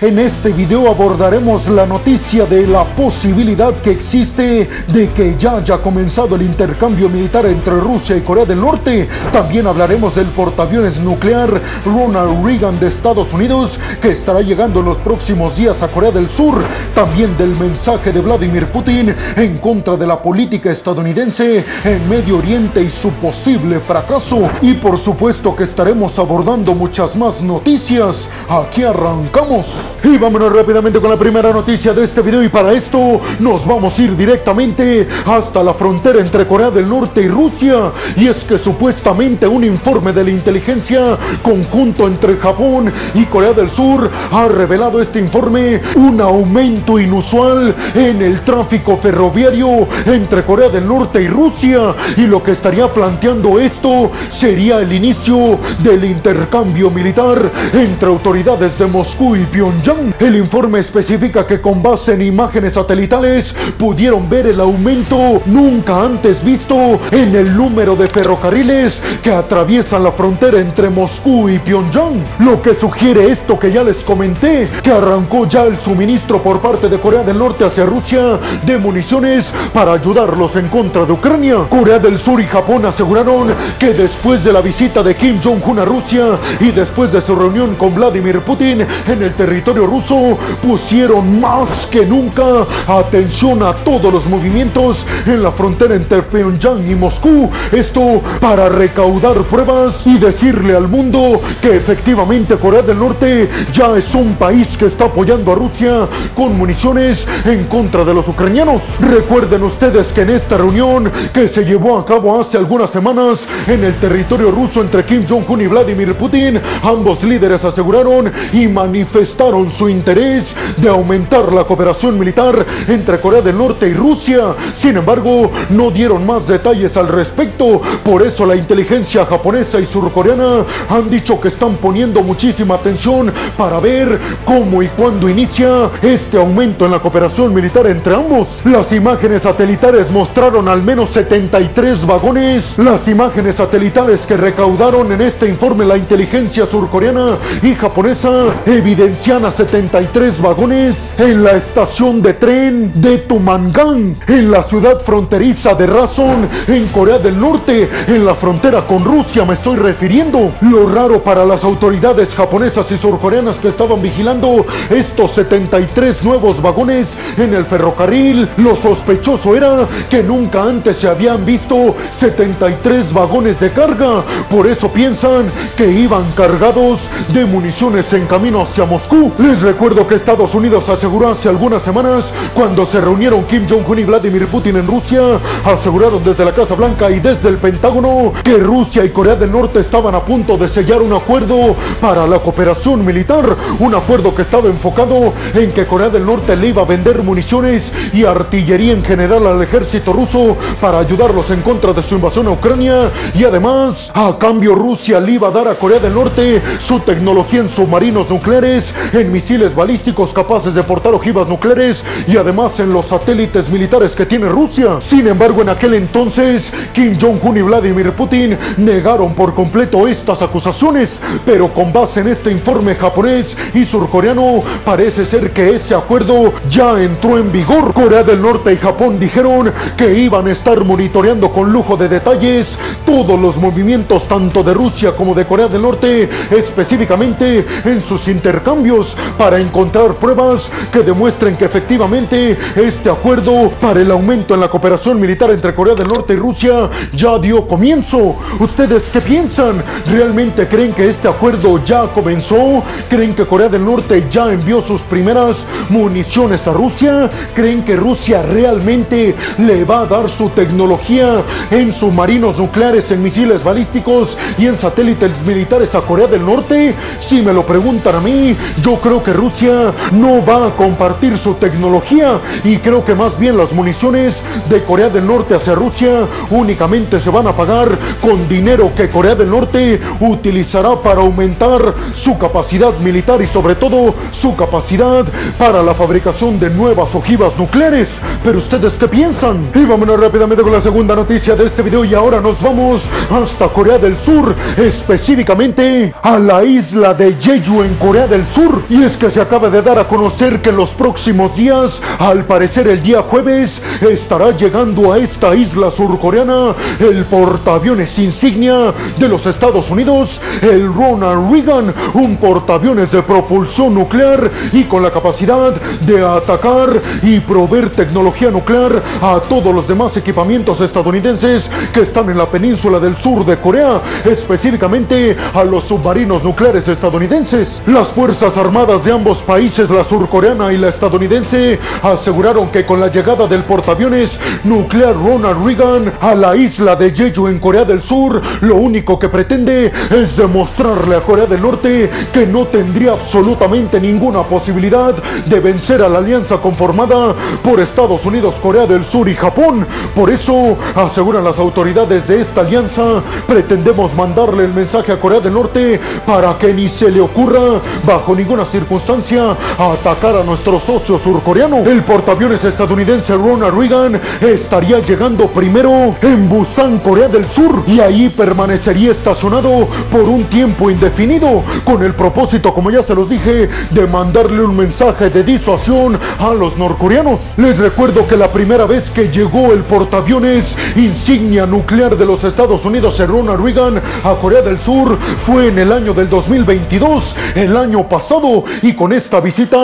En este video abordaremos la noticia de la posibilidad que existe de que ya haya comenzado el intercambio militar entre Rusia y Corea del Norte. También hablaremos del portaaviones nuclear Ronald Reagan de Estados Unidos que estará llegando en los próximos días a Corea del Sur. También del mensaje de Vladimir Putin en contra de la política estadounidense en Medio Oriente y su posible fracaso. Y por supuesto que estaremos abordando muchas más noticias. Aquí arrancamos. Y vámonos rápidamente con la primera noticia de este video y para esto nos vamos a ir directamente hasta la frontera entre Corea del Norte y Rusia. Y es que supuestamente un informe de la inteligencia conjunto entre Japón y Corea del Sur ha revelado este informe un aumento inusual en el tráfico ferroviario entre Corea del Norte y Rusia. Y lo que estaría planteando esto sería el inicio del intercambio militar entre autoridades de Moscú y Pyongyang el informe especifica que con base en imágenes satelitales pudieron ver el aumento nunca antes visto en el número de ferrocarriles que atraviesan la frontera entre Moscú y Pyongyang. Lo que sugiere esto que ya les comenté, que arrancó ya el suministro por parte de Corea del Norte hacia Rusia de municiones para ayudarlos en contra de Ucrania. Corea del Sur y Japón aseguraron que después de la visita de Kim Jong-un a Rusia y después de su reunión con Vladimir Putin en el territorio ruso pusieron más que nunca atención a todos los movimientos en la frontera entre Pyongyang y Moscú. Esto para recaudar pruebas y decirle al mundo que efectivamente Corea del Norte ya es un país que está apoyando a Rusia con municiones en contra de los ucranianos. Recuerden ustedes que en esta reunión que se llevó a cabo hace algunas semanas en el territorio ruso entre Kim Jong-un y Vladimir Putin, ambos líderes aseguraron y manifestaron su interés de aumentar la cooperación militar entre Corea del Norte y Rusia. Sin embargo, no dieron más detalles al respecto. Por eso la inteligencia japonesa y surcoreana han dicho que están poniendo muchísima atención para ver cómo y cuándo inicia este aumento en la cooperación militar entre ambos. Las imágenes satelitales mostraron al menos 73 vagones. Las imágenes satelitales que recaudaron en este informe la inteligencia surcoreana y japonesa evidencian 73 vagones en la estación de tren de Tumangang, en la ciudad fronteriza de Rason, en Corea del Norte, en la frontera con Rusia me estoy refiriendo. Lo raro para las autoridades japonesas y surcoreanas que estaban vigilando estos 73 nuevos vagones en el ferrocarril, lo sospechoso era que nunca antes se habían visto 73 vagones de carga. Por eso piensan que iban cargados de municiones en camino hacia Moscú. Les recuerdo que Estados Unidos aseguró hace algunas semanas, cuando se reunieron Kim Jong-un y Vladimir Putin en Rusia, aseguraron desde la Casa Blanca y desde el Pentágono que Rusia y Corea del Norte estaban a punto de sellar un acuerdo para la cooperación militar, un acuerdo que estaba enfocado en que Corea del Norte le iba a vender municiones y artillería en general al ejército ruso para ayudarlos en contra de su invasión a Ucrania y además a cambio Rusia le iba a dar a Corea del Norte su tecnología en submarinos nucleares, en misiles balísticos capaces de portar ojivas nucleares y además en los satélites militares que tiene Rusia. Sin embargo, en aquel entonces, Kim Jong-un y Vladimir Putin negaron por completo estas acusaciones, pero con base en este informe japonés y surcoreano, parece ser que ese acuerdo ya entró en vigor. Corea del Norte y Japón dijeron que iban a estar monitoreando con lujo de detalles todos los movimientos tanto de Rusia como de Corea del Norte, específicamente en sus intercambios para encontrar pruebas que demuestren que efectivamente este acuerdo para el aumento en la cooperación militar entre Corea del Norte y Rusia ya dio comienzo. ¿Ustedes qué piensan? ¿Realmente creen que este acuerdo ya comenzó? ¿Creen que Corea del Norte ya envió sus primeras municiones a Rusia? ¿Creen que Rusia realmente le va a dar su tecnología en submarinos nucleares, en misiles balísticos y en satélites militares a Corea del Norte? Si me lo preguntan a mí, yo creo que Rusia no va a compartir su tecnología y creo que más bien las municiones de Corea del Norte hacia Rusia únicamente se van a pagar con dinero que Corea del Norte utilizará para aumentar su capacidad militar y sobre todo su capacidad para la fabricación de nuevas ojivas nucleares. Pero ustedes qué piensan? Y vámonos rápidamente con la segunda noticia de este video y ahora nos vamos hasta Corea del Sur, específicamente a la isla de Jeju en Corea del Sur. Y es que se acaba de dar a conocer que en los próximos días, al parecer el día jueves, estará llegando a esta isla surcoreana el portaaviones insignia de los Estados Unidos, el Ronald Reagan, un portaaviones de propulsión nuclear y con la capacidad de atacar y proveer tecnología nuclear a todos los demás equipamientos estadounidenses que están en la península del sur de Corea, específicamente a los submarinos nucleares estadounidenses. Las Fuerzas Armadas de ambos países, la surcoreana y la estadounidense, aseguraron que con la llegada del portaaviones nuclear Ronald Reagan a la isla de Jeju en Corea del Sur, lo único que pretende es demostrarle a Corea del Norte que no tendría absolutamente ninguna posibilidad de vencer a la alianza conformada por Estados Unidos, Corea del Sur y Japón. Por eso, aseguran las autoridades de esta alianza, pretendemos mandarle el mensaje a Corea del Norte para que ni se le ocurra, bajo ninguna circunstancia, atacar a nuestro socio surcoreano. El portaaviones estadounidense Ronald Reagan estaría llegando primero en Busan, Corea del Sur, y ahí permanecería estacionado por un tiempo indefinido, con el propósito, como ya se los dije, de mandarle un mensaje de disuasión a los norcoreanos. Les recuerdo que la primera vez que llegó el portaaviones insignia nuclear de los Estados Unidos, Ronald Reagan, a Corea del Sur, fue en el año del 2022, el año pasado, y con esta visita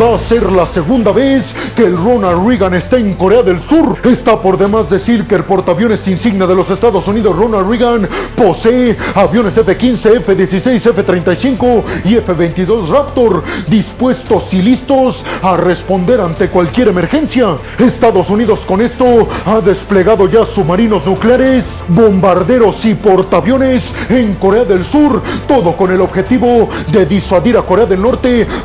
va a ser la segunda vez que el Ronald Reagan está en Corea del Sur. Está por demás decir que el portaaviones insignia de los Estados Unidos, Ronald Reagan, posee aviones F-15, F-16, F-35 y F-22 Raptor dispuestos y listos a responder ante cualquier emergencia. Estados Unidos con esto ha desplegado ya submarinos nucleares, bombarderos y portaaviones en Corea del Sur, todo con el objetivo de disuadir a Corea del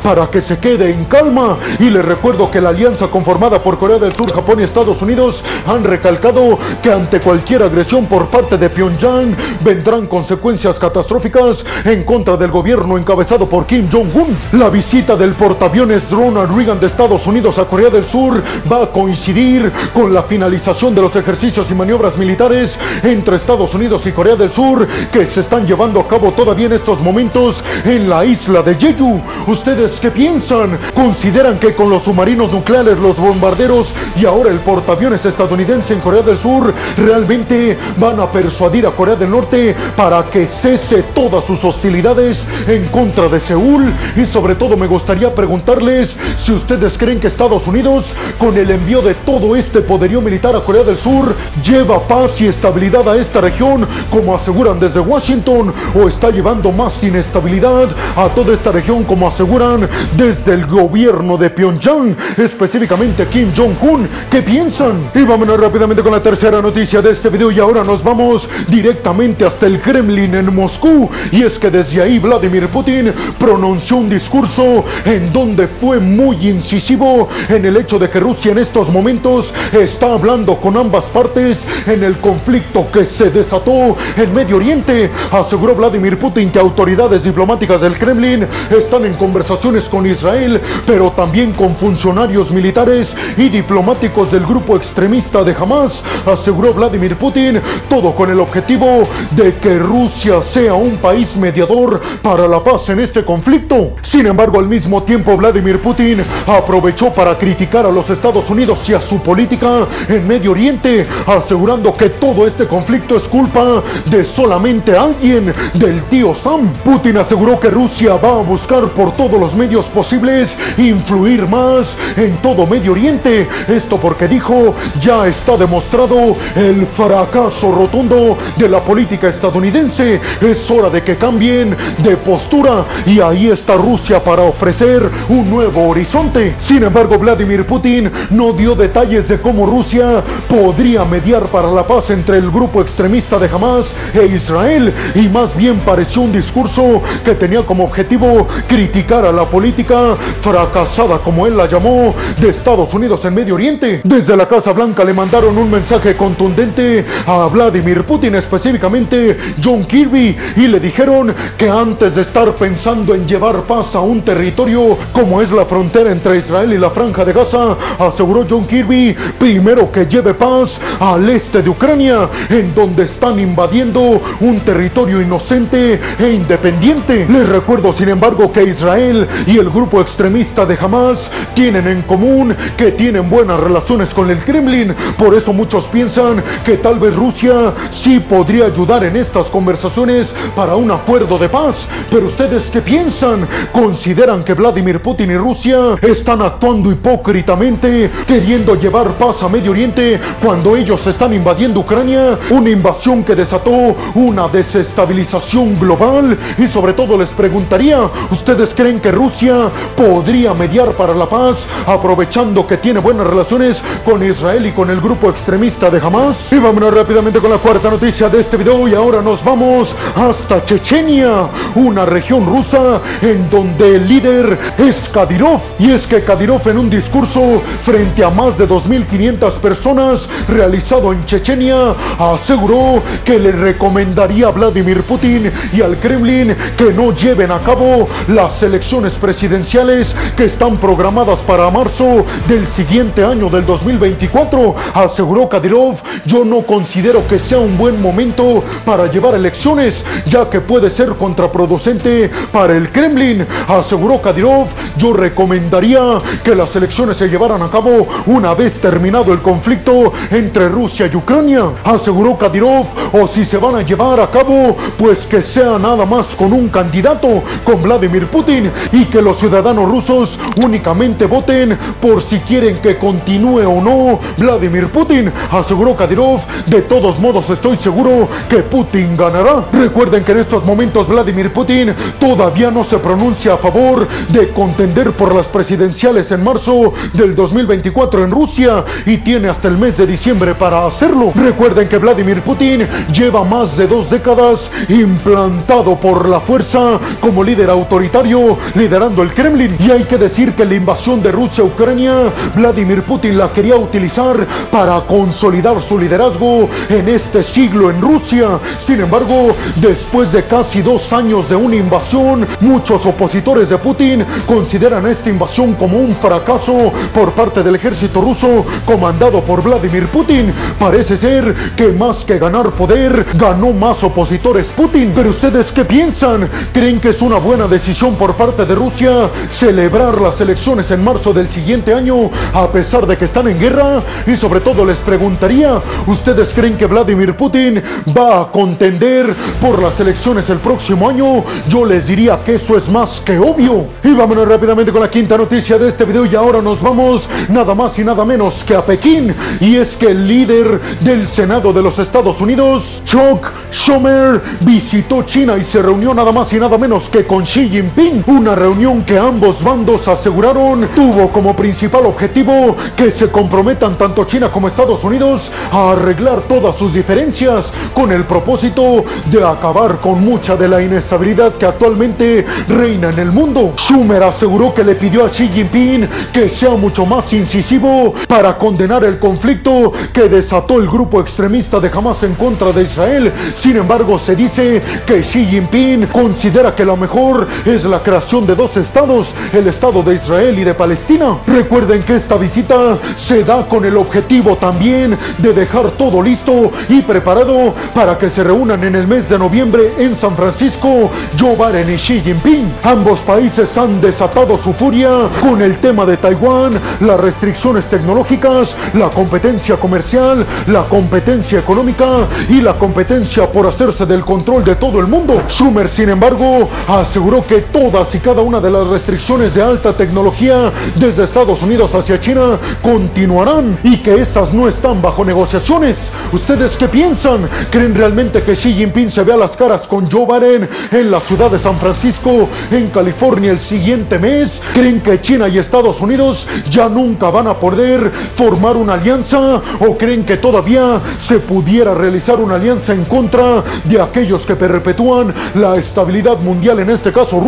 Para que se quede en calma. Y les recuerdo que la alianza conformada por Corea del Sur, Japón y Estados Unidos han recalcado que ante cualquier agresión por parte de Pyongyang vendrán consecuencias catastróficas en contra del gobierno encabezado por Kim Jong-un. La visita del portaaviones Ronald Reagan de Estados Unidos a Corea del Sur va a coincidir con la finalización de los ejercicios y maniobras militares entre Estados Unidos y Corea del Sur que se están llevando a cabo todavía en estos momentos en la isla de Jeju. ¿Ustedes qué piensan? ¿Consideran que con los submarinos nucleares, los bombarderos y ahora el portaaviones estadounidense en Corea del Sur realmente van a persuadir a Corea del Norte para que cese todas sus hostilidades en contra de Seúl? Y sobre todo me gustaría preguntarles si ustedes creen que Estados Unidos, con el envío de todo este poderío militar a Corea del Sur, lleva paz y estabilidad a esta región, como aseguran desde Washington, o está llevando más inestabilidad a toda esta región, como aseguran desde el gobierno de Pyongyang, específicamente Kim Jong-un. ¿Qué piensan? Y vámonos rápidamente con la tercera noticia de este video y ahora nos vamos directamente hasta el Kremlin en Moscú. Y es que desde ahí Vladimir Putin pronunció un discurso en donde fue muy incisivo en el hecho de que Rusia en estos momentos está hablando con ambas partes en el conflicto que se desató en Medio Oriente. Aseguró Vladimir Putin que autoridades diplomáticas del Kremlin están en conversaciones con Israel, pero también con funcionarios militares y diplomáticos del grupo extremista de Hamas. Aseguró Vladimir Putin todo con el objetivo de que Rusia sea un país mediador para la paz en este conflicto. Sin embargo, al mismo tiempo Vladimir Putin aprovechó para criticar a los Estados Unidos y a su política en Medio Oriente, asegurando que todo este conflicto es culpa de solamente alguien, del tío Sam. Putin aseguró que Rusia va a buscar por todos los medios posibles influir más en todo Medio Oriente. Esto porque dijo, ya está demostrado el fracaso rotundo de la política estadounidense. Es hora de que cambien de postura y ahí está Rusia para ofrecer un nuevo horizonte. Sin embargo, Vladimir Putin no dio detalles de cómo Rusia podría mediar para la paz entre el grupo extremista de Hamas e Israel y más bien pareció un discurso que tenía como objetivo criticar a la política fracasada, como él la llamó, de Estados Unidos en Medio Oriente. Desde la Casa Blanca le mandaron un mensaje contundente a Vladimir Putin, específicamente John Kirby, y le dijeron que antes de estar pensando en llevar paz a un territorio como es la frontera entre Israel y la Franja de Gaza, aseguró John Kirby, primero que lleve paz al este de Ucrania, en donde están invadiendo un territorio inocente e independiente. Les recuerdo, sin embargo, que Israel Israel y el grupo extremista de Hamas tienen en común que tienen buenas relaciones con el Kremlin. Por eso muchos piensan que tal vez Rusia sí podría ayudar en estas conversaciones para un acuerdo de paz. Pero ustedes qué piensan? ¿Consideran que Vladimir Putin y Rusia están actuando hipócritamente, queriendo llevar paz a Medio Oriente cuando ellos están invadiendo Ucrania? Una invasión que desató una desestabilización global. Y sobre todo les preguntaría, ¿ustedes creen que Rusia podría mediar para la paz aprovechando que tiene buenas relaciones con Israel y con el grupo extremista de Hamas? Y vámonos rápidamente con la cuarta noticia de este video y ahora nos vamos hasta Chechenia, una región rusa en donde el líder es Kadyrov. Y es que Kadyrov en un discurso frente a más de 2.500 personas realizado en Chechenia aseguró que le recomendaría a Vladimir Putin y al Kremlin que no lleven a cabo las elecciones presidenciales que están programadas para marzo del siguiente año del 2024. Aseguró Kadyrov, yo no considero que sea un buen momento para llevar elecciones, ya que puede ser contraproducente para el Kremlin. Aseguró Kadyrov, yo recomendaría que las elecciones se llevaran a cabo una vez terminado el conflicto entre Rusia y Ucrania. Aseguró Kadyrov, o si se van a llevar a cabo, pues que sea nada más con un candidato, con Vladimir Putin, y que los ciudadanos rusos únicamente voten por si quieren que continúe o no Vladimir Putin. Aseguró Kadyrov, de todos modos estoy seguro que Putin ganará. Recuerden que en estos momentos Vladimir Putin todavía no se pronuncia a favor de contender por las presidenciales en marzo del 2024 en Rusia y tiene hasta el mes de diciembre para hacerlo. Recuerden que Vladimir Putin lleva más de dos décadas implantado por la fuerza como líder autoritario liderando el Kremlin y hay que decir que la invasión de Rusia a Ucrania Vladimir Putin la quería utilizar para consolidar su liderazgo en este siglo en Rusia. Sin embargo, después de casi dos años de una invasión, muchos opositores de Putin consideran esta invasión como un fracaso por parte del ejército ruso comandado por Vladimir Putin. Parece ser que más que ganar poder, ganó más opositores Putin. Pero ustedes qué piensan? ¿Creen que es una buena decisión por parte de Rusia celebrar las elecciones en marzo del siguiente año a pesar de que están en guerra? Y sobre todo les preguntaría, ¿ustedes creen que Vladimir Putin va a contender por las elecciones el próximo año? Yo les diría que eso es más que obvio. Y vámonos rápidamente con la quinta noticia de este video y ahora nos vamos nada más y nada menos que a Pekín. Y es que el líder del Senado de los Estados Unidos, Chuck Schumer, visitó China y se reunió nada más y nada menos que con Xi Jinping. Una reunión que ambos bandos aseguraron tuvo como principal objetivo que se comprometan tanto China como Estados Unidos a arreglar todas sus diferencias con el propósito de acabar con mucha de la inestabilidad que actualmente reina en el mundo. Schumer aseguró que le pidió a Xi Jinping que sea mucho más incisivo para condenar el conflicto que desató el grupo extremista de Hamas en contra de Israel. Sin embargo, se dice que Xi Jinping considera que lo mejor es la creación de dos estados, el Estado de Israel y de Palestina. Recuerden que esta visita se da con el objetivo también de dejar todo listo y preparado para que se reúnan en el mes de noviembre en San Francisco Joe Biden y Xi Jinping. Ambos países han desatado su furia con el tema de Taiwán, las restricciones tecnológicas, la competencia comercial, la competencia económica y la competencia por hacerse del control de todo el mundo. Schumer, sin embargo, aseguró que todas y cada una de las restricciones de alta tecnología desde Estados Unidos hacia China continuarán y que estas no están bajo negociaciones. ¿Ustedes qué piensan? ¿Creen realmente que Xi Jinping se vea las caras con Joe Biden en la ciudad de San Francisco, en California, el siguiente mes? ¿Creen que China y Estados Unidos ya nunca van a poder formar una alianza? ¿O creen que todavía se pudiera realizar una alianza en contra de aquellos que perpetúan la estabilidad mundial, en este caso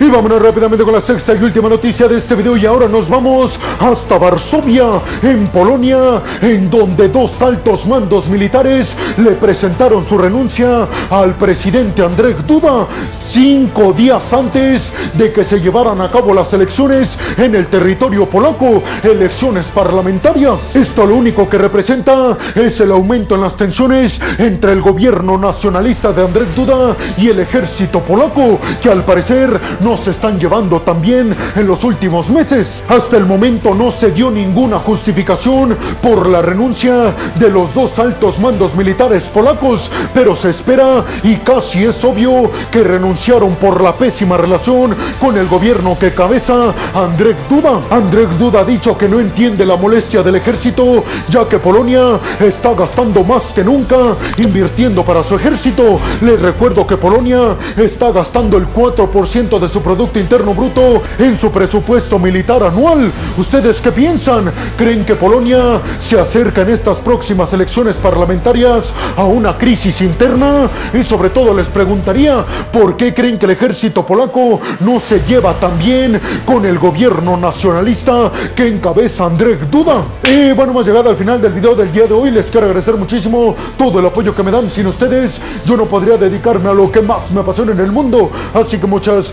Y vámonos rápidamente con la sexta y última noticia de este video y ahora nos vamos hasta Varsovia, en Polonia, en donde dos altos mandos militares le presentaron su renuncia al presidente Andrzej Duda cinco días antes de que se llevaran a cabo las elecciones en el territorio polaco, elecciones parlamentarias. Esto lo único que representa es el aumento en las tensiones entre el gobierno nacionalista de Andrzej Duda y el ejército polaco, que al parecer nos están llevando también en los últimos meses. Hasta el momento no se dio ninguna justificación por la renuncia de los dos altos mandos militares polacos, pero se espera y casi es obvio que renunciaron por la pésima relación con el gobierno que cabeza Andrzej Duda. Andrzej Duda ha dicho que no entiende la molestia del ejército, ya que Polonia está gastando más que nunca invirtiendo para su ejército. Les recuerdo que Polonia está gastando el 4% de su Producto Interno Bruto en su presupuesto militar anual. ¿Ustedes qué piensan? ¿Creen que Polonia se acerca en estas próximas elecciones parlamentarias a una crisis interna? Y sobre todo les preguntaría, ¿por qué creen que el ejército polaco no se lleva tan bien con el gobierno nacionalista que encabeza Andrzej Duda? Y bueno, hemos llegado al final del video del día de hoy. Les quiero agradecer muchísimo todo el apoyo que me dan. Sin ustedes, yo no podría dedicarme a lo que más me apasiona en el mundo. Así que muchas,